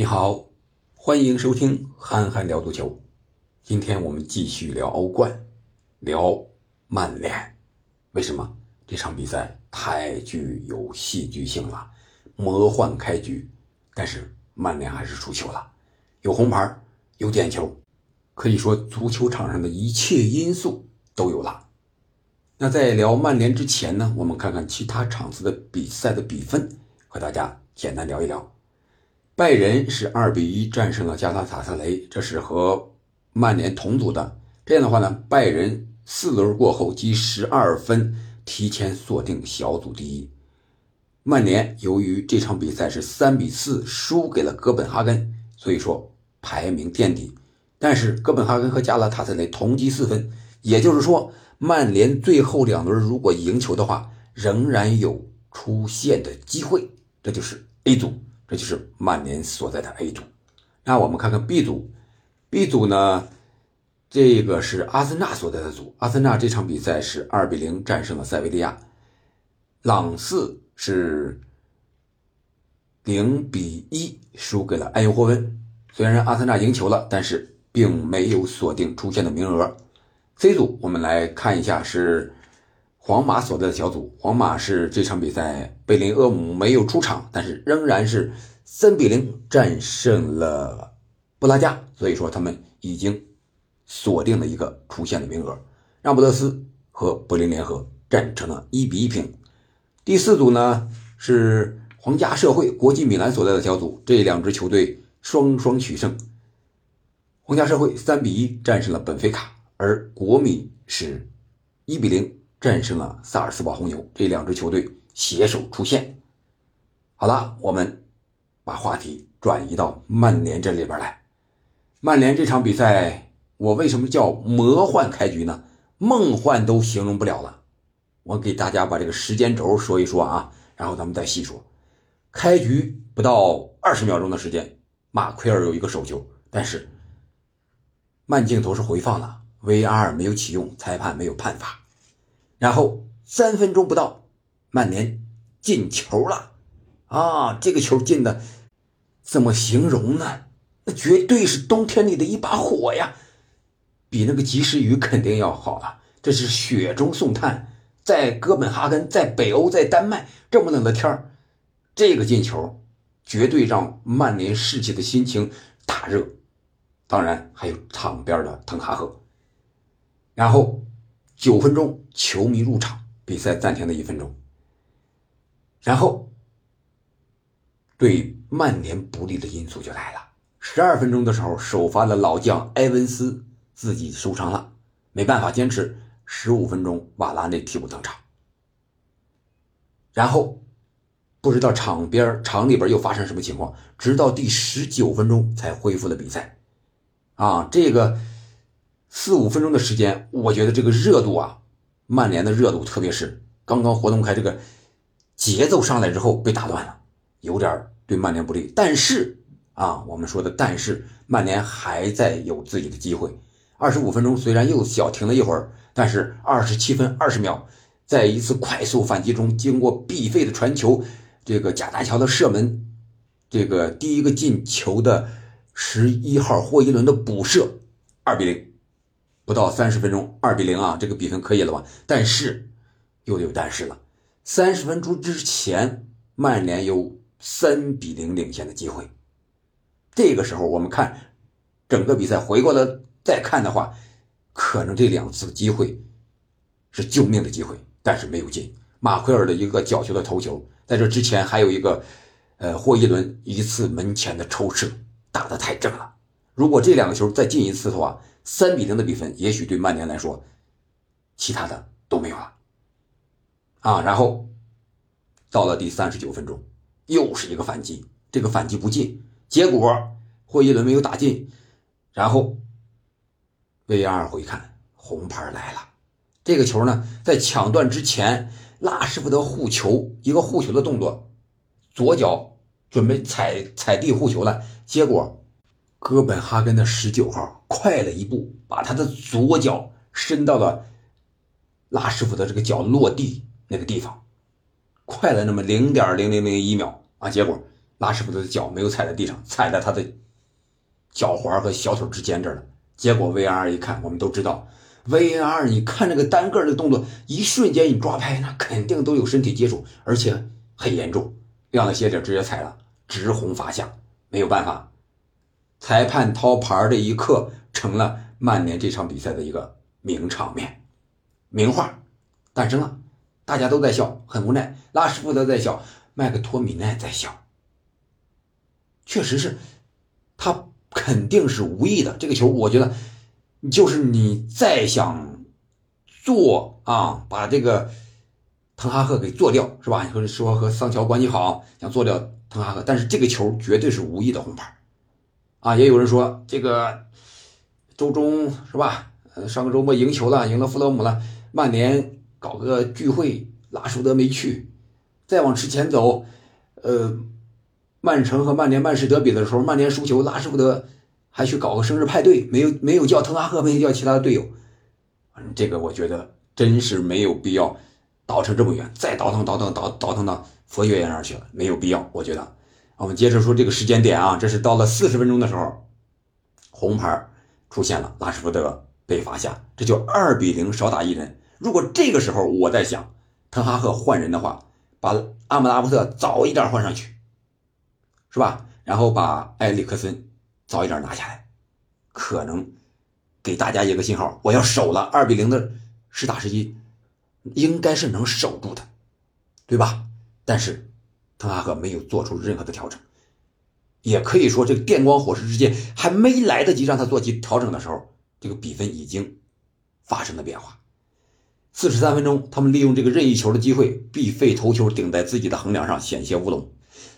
你好，欢迎收听《憨憨聊足球》。今天我们继续聊欧冠，聊曼联。为什么这场比赛太具有戏剧性了？魔幻开局，但是曼联还是输球了，有红牌，有点球，可以说足球场上的一切因素都有了。那在聊曼联之前呢，我们看看其他场次的比赛的比分，和大家简单聊一聊。拜仁是二比一战胜了加拉塔萨雷，这是和曼联同组的。这样的话呢，拜仁四轮过后积十二分，提前锁定小组第一。曼联由于这场比赛是三比四输给了哥本哈根，所以说排名垫底。但是哥本哈根和加拉塔萨雷同积四分，也就是说，曼联最后两轮如果赢球的话，仍然有出线的机会。这就是 A 组。这就是曼联所在的 A 组，那我们看看 B 组，B 组呢，这个是阿森纳所在的组。阿森纳这场比赛是二比零战胜了塞维利亚，朗斯是零比一输给了埃因霍温。虽然阿森纳赢球了，但是并没有锁定出线的名额。C 组我们来看一下是。皇马所在的小组，皇马是这场比赛贝林厄姆没有出场，但是仍然是三比零战胜了布拉加，所以说他们已经锁定了一个出线的名额。让布德斯和柏林联合战成了一比一平。第四组呢是皇家社会国际米兰所在的小组，这两支球队双双取胜。皇家社会三比一战胜了本菲卡，而国米是一比零。战胜了萨尔斯堡红牛，这两支球队携手出线。好了，我们把话题转移到曼联这里边来。曼联这场比赛，我为什么叫魔幻开局呢？梦幻都形容不了了。我给大家把这个时间轴说一说啊，然后咱们再细说。开局不到二十秒钟的时间，马奎尔有一个手球，但是慢镜头是回放了，VR 没有启用，裁判没有判罚。然后三分钟不到，曼联进球了，啊，这个球进的怎么形容呢？那绝对是冬天里的一把火呀，比那个及时雨肯定要好啊。这是雪中送炭，在哥本哈根，在北欧，在丹麦这么冷的天儿，这个进球绝对让曼联士气的心情大热。当然还有场边的滕哈赫，然后。九分钟，球迷入场，比赛暂停了一分钟。然后，对曼联不利的因素就来了。十二分钟的时候，首发的老将埃文斯自己受伤了，没办法坚持。十五分钟，瓦拉内替补登场。然后，不知道场边场里边又发生什么情况，直到第十九分钟才恢复了比赛。啊，这个。四五分钟的时间，我觉得这个热度啊，曼联的热度，特别是刚刚活动开，这个节奏上来之后被打断了，有点对曼联不利。但是啊，我们说的但是，曼联还在有自己的机会。二十五分钟虽然又小停了一会儿，但是二十七分二十秒，在一次快速反击中，经过毕费的传球，这个贾大乔的射门，这个第一个进球的十一号霍伊伦的补射，二比零。不到三十分钟，二比零啊，这个比分可以了吧？但是又有但是了。三十分钟之前，曼联有三比零领先的机会。这个时候，我们看整个比赛回过来再看的话，可能这两次机会是救命的机会，但是没有进。马奎尔的一个角球的头球，在这之前还有一个，呃，霍伊伦一次门前的抽射打得太正了。如果这两个球再进一次的话，三比零的比分，也许对曼联来说，其他的都没有了啊。然后到了第三十九分钟，又是一个反击，这个反击不进，结果霍伊伦没有打进，然后 VR 回看，红牌来了。这个球呢，在抢断之前，拉什福德护球，一个护球的动作，左脚准备踩踩地护球了，结果。哥本哈根的十九号快了一步，把他的左脚伸到了拉师傅的这个脚落地那个地方，快了那么零点零零零一秒啊！结果拉师傅的脚没有踩在地上，踩在他的脚踝和小腿之间这儿了。结果 VR 一看，我们都知道，VR 你看这个单个的动作，一瞬间你抓拍，那肯定都有身体接触，而且很严重。亮的鞋底直接踩了，直红罚下，没有办法。裁判掏牌的一刻，成了曼联这场比赛的一个名场面、名画，诞生了。大家都在笑，很无奈。拉什福德在笑，麦克托米奈在笑。确实是，他。肯定是无意的。这个球，我觉得，就是你再想做啊，把这个滕哈赫给做掉，是吧？你说说和桑乔关系好，想做掉滕哈赫，但是这个球绝对是无意的红牌啊！也有人说这个周中是吧？呃，上个周末赢球了，赢了弗勒姆了，曼联搞个聚会，拉什福德没去。再往之前走，呃。曼城和曼联曼市德比的时候，曼联输球，拉什福德还去搞个生日派对，没有没有叫滕哈赫，没有叫其他的队友。嗯这个我觉得真是没有必要倒腾这么远，再倒腾倒腾倒倒腾到佛学院那儿去了，没有必要。我觉得，我们接着说这个时间点啊，这是到了四十分钟的时候，红牌出现了，拉什福德被罚下，这就二比零少打一人。如果这个时候我在想，滕哈赫换人的话，把阿姆拉伯特早一点换上去。是吧？然后把埃里克森早一点拿下来，可能给大家一个信号，我要守了。二比零的实打实机，应该是能守住的，对吧？但是滕哈赫没有做出任何的调整，也可以说这个电光火石之间还没来得及让他做起调整的时候，这个比分已经发生了变化。四十三分钟，他们利用这个任意球的机会，必费头球顶在自己的横梁上，险些乌龙。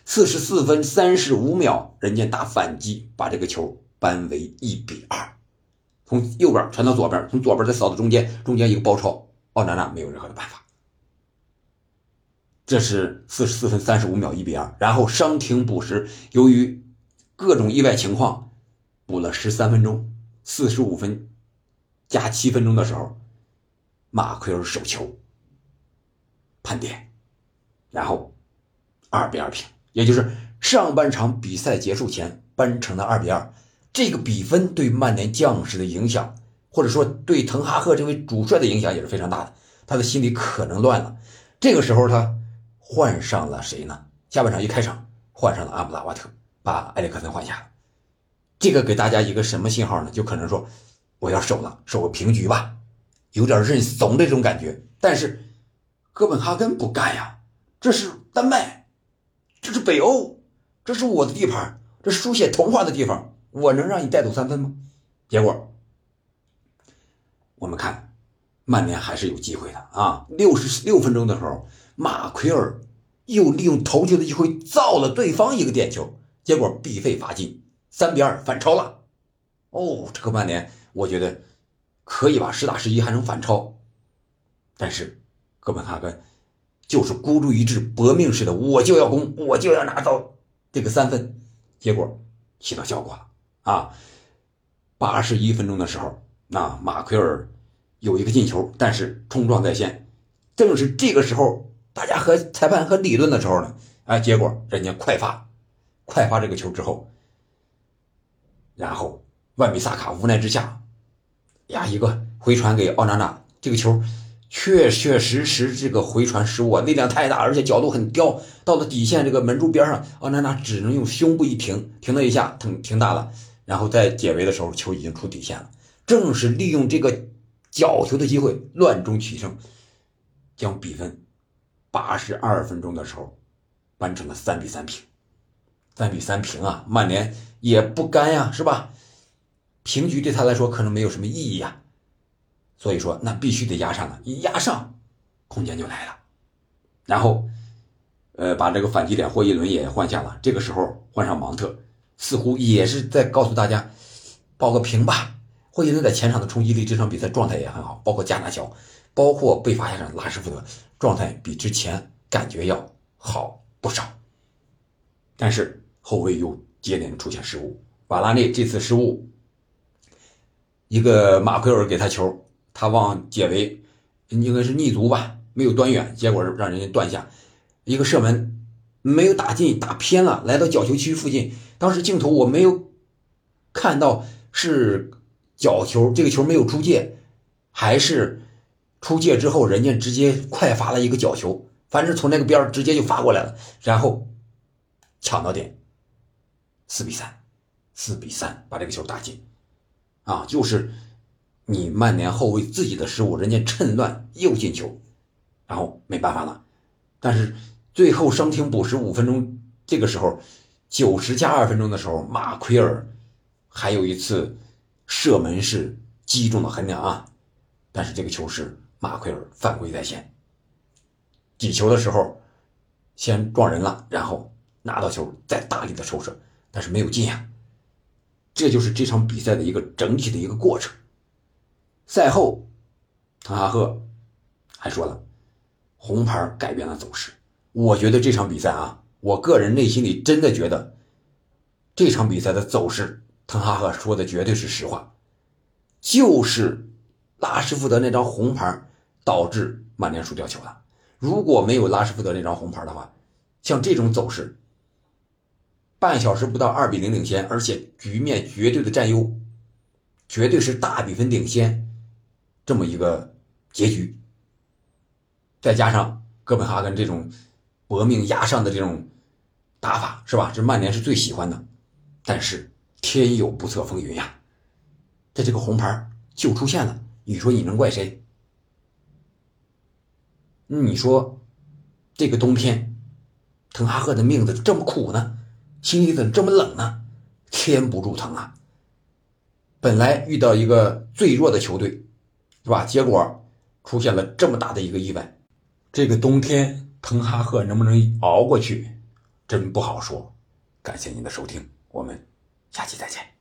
四十四分三十五秒，人家打反击，把这个球扳为一比二，从右边传到左边，从左边再扫到中间，中间一个包抄，奥纳纳没有任何的办法。这是四十四分三十五秒一比二，然后伤停补时，由于各种意外情况，补了十三分钟，四十五分加七分钟的时候，马奎尔手球判点，然后二比二平。也就是上半场比赛结束前扳成了二比二，这个比分对曼联将士的影响，或者说对滕哈赫这位主帅的影响也是非常大的。他的心里可能乱了。这个时候他换上了谁呢？下半场一开场换上了阿姆拉瓦特，把埃里克森换下了。这个给大家一个什么信号呢？就可能说我要守了，守个平局吧，有点认怂的这种感觉。但是哥本哈根不干呀，这是丹麦。这是北欧，这是我的地盘，这是书写童话的地方，我能让你带走三分吗？结果，我们看，曼联还是有机会的啊！六十六分钟的时候，马奎尔又利用头球的机会造了对方一个点球，结果必费罚进，三比二反超了。哦，这个曼联，我觉得可以吧，实打实一还能反超，但是哥本哈根。就是孤注一掷、搏命似的，我就要攻，我就要拿到这个三分，结果起到效果了啊！八十一分钟的时候，那马奎尔有一个进球，但是冲撞在先，正是这个时候，大家和裁判和理论的时候呢，哎，结果人家快发，快发这个球之后，然后万比萨卡无奈之下，呀，一个回传给奥纳纳，这个球。确确实实，这个回传失误力量太大，而且角度很刁，到了底线这个门柱边上，奥纳纳只能用胸部一停，停了一下，停停大了，然后在解围的时候，球已经出底线了。正是利用这个角球的机会，乱中取胜，将比分八十二分钟的时候扳成了三比三平。三比三平啊，曼联也不甘呀，是吧？平局对他来说可能没有什么意义呀。所以说，那必须得压上了，一压上，空间就来了。然后，呃，把这个反击点霍伊伦也换下了。这个时候换上芒特，似乎也是在告诉大家，报个平吧。霍伊伦在前场的冲击力，这场比赛状态也很好，包括加纳乔，包括被罚下场拉什福德，状态比之前感觉要好不少。但是后卫又接连出现失误，瓦拉内这次失误，一个马奎尔给他球。他往解围，应该是逆足吧，没有端远，结果让人家断下，一个射门，没有打进，打偏了，来到角球区附近。当时镜头我没有看到是角球，这个球没有出界，还是出界之后人家直接快发了一个角球，反正从那个边直接就发过来了，然后抢到点，四比三，四比三把这个球打进，啊，就是你曼联后卫自己的失误，人家趁乱又进球，然后没办法了，但是。最后伤停补时五分钟，这个时候九十加二分钟的时候，马奎尔还有一次射门是击中了横梁啊，但是这个球是马奎尔犯规在先。击球的时候先撞人了，然后拿到球再大力的抽射，但是没有进啊。这就是这场比赛的一个整体的一个过程。赛后，滕哈赫还说了，红牌改变了走势。我觉得这场比赛啊，我个人内心里真的觉得，这场比赛的走势，滕哈赫说的绝对是实话，就是拉什福德那张红牌导致曼联输掉球了。如果没有拉什福德那张红牌的话，像这种走势，半小时不到二比零领先，而且局面绝对的占优，绝对是大比分领先，这么一个结局，再加上哥本哈根这种。搏命压上的这种打法是吧？这曼联是最喜欢的，但是天有不测风云呀，这这个红牌就出现了，你说你能怪谁？你说这个冬天，滕哈赫的命怎么这么苦呢？心里怎么这么冷呢？天不助滕啊！本来遇到一个最弱的球队，是吧？结果出现了这么大的一个意外，这个冬天。滕哈赫能不能熬过去，真不好说。感谢您的收听，我们下期再见。